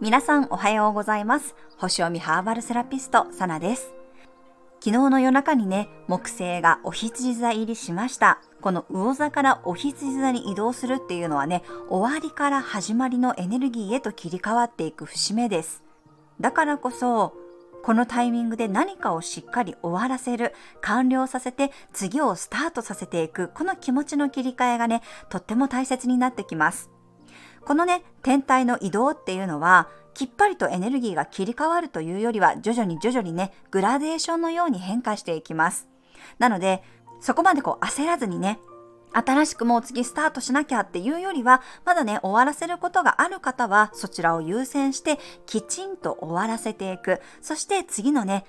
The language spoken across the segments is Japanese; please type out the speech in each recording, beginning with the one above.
皆さんおはようございます。星読みハーバルセラピスト、サナです。昨日の夜中にね、木星がお羊座入りしました。この魚座からお羊座に移動するっていうのはね、終わりから始まりのエネルギーへと切り替わっていく節目です。だからこそ、このタイミングで何かをしっかり終わらせる、完了させて次をスタートさせていく、この気持ちの切り替えがね、とっても大切になってきます。このね、天体の移動っていうのは、きっぱりとエネルギーが切り替わるというよりは、徐々に徐々にね、グラデーションのように変化していきます。なので、そこまでこう焦らずにね、新しくもう次スタートしなきゃっていうよりは、まだね、終わらせることがある方は、そちらを優先して、きちんと終わらせていく。そして次のね、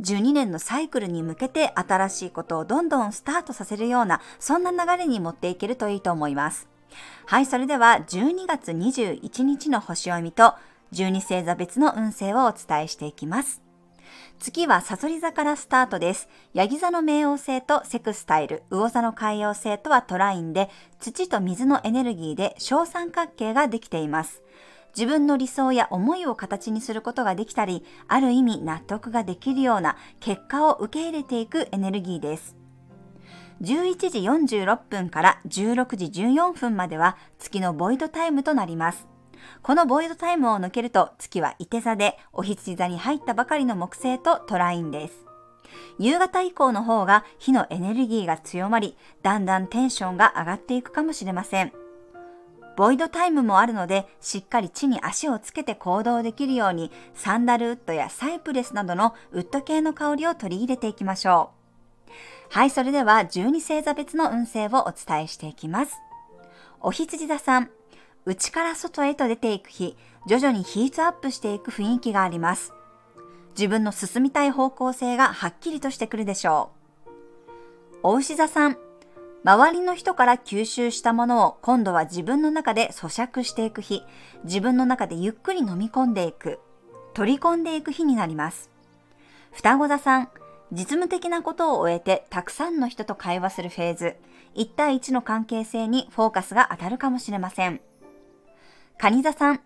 12年のサイクルに向けて新しいことをどんどんスタートさせるような、そんな流れに持っていけるといいと思います。はい、それでは12月21日の星読みと12星座別の運勢をお伝えしていきます。月はサソリ座からスタートです。ヤギ座の冥王星とセクスタイル、魚座の海洋星とはトラインで、土と水のエネルギーで小三角形ができています。自分の理想や思いを形にすることができたり、ある意味納得ができるような結果を受け入れていくエネルギーです。11時46分から16時14分までは月のボイドタイムとなります。このボイドタイムを抜けると月は伊手座でお羊座に入ったばかりの木星とトラインです。夕方以降の方が火のエネルギーが強まり、だんだんテンションが上がっていくかもしれません。ボイドタイムもあるので、しっかり地に足をつけて行動できるように、サンダルウッドやサイプレスなどのウッド系の香りを取り入れていきましょう。はい、それでは12星座別の運勢をお伝えしていきます。お羊座さん、内から外へと出ていく日、徐々にヒートアップしていく雰囲気があります。自分の進みたい方向性がはっきりとしてくるでしょう。お牛座さん、周りの人から吸収したものを今度は自分の中で咀嚼していく日、自分の中でゆっくり飲み込んでいく、取り込んでいく日になります。双子座さん、実務的なことを終えてたくさんの人と会話するフェーズ、1対1の関係性にフォーカスが当たるかもしれません。蟹座さん、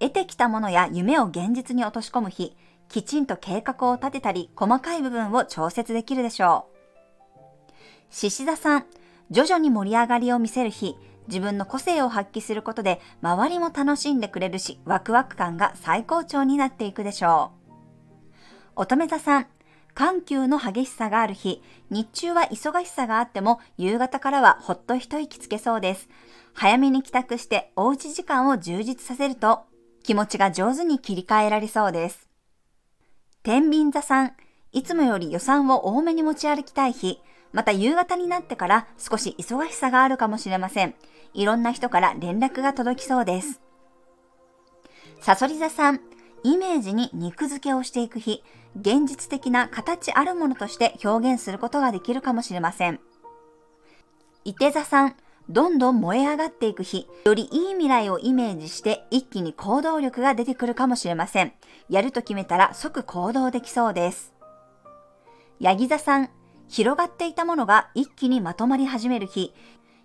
得てきたものや夢を現実に落とし込む日、きちんと計画を立てたり、細かい部分を調節できるでしょう。獅子座さん、徐々に盛り上がりを見せる日、自分の個性を発揮することで、周りも楽しんでくれるし、ワクワク感が最高潮になっていくでしょう。乙女座さん、緩急の激しさがある日、日中は忙しさがあっても、夕方からはほっと一息つけそうです。早めに帰宅しておうち時間を充実させると、気持ちが上手に切り替えられそうです。天秤座さん、いつもより予算を多めに持ち歩きたい日、また夕方になってから少し忙しさがあるかもしれません。いろんな人から連絡が届きそうです。サソリ座さん、イメージに肉付けをしていく日、現実的な形あるものとして表現することができるかもしれません。伊手座さん、どんどん燃え上がっていく日、よりいい未来をイメージして一気に行動力が出てくるかもしれません。やると決めたら即行動できそうです。ヤギ座さん、広がっていたものが一気にまとまり始める日、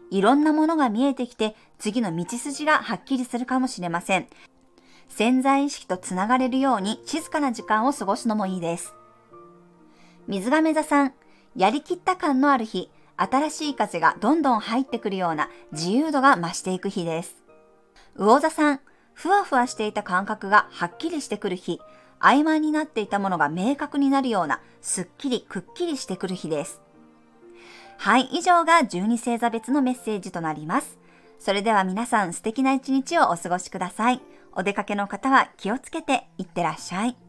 いろんなものが見えてきて次の道筋がはっきりするかもしれません。潜在意識とつながれるように静かな時間を過ごすのもいいです。水亀座さん、やりきった感のある日、新しい風がどんどん入ってくるような自由度が増していく日です。魚座さん、ふわふわしていた感覚がはっきりしてくる日、曖昧になっていたものが明確になるようなすっきりくっきりしてくる日です。はい、以上が12星座別のメッセージとなります。それでは皆さん素敵な一日をお過ごしください。お出かけの方は気をつけていってらっしゃい。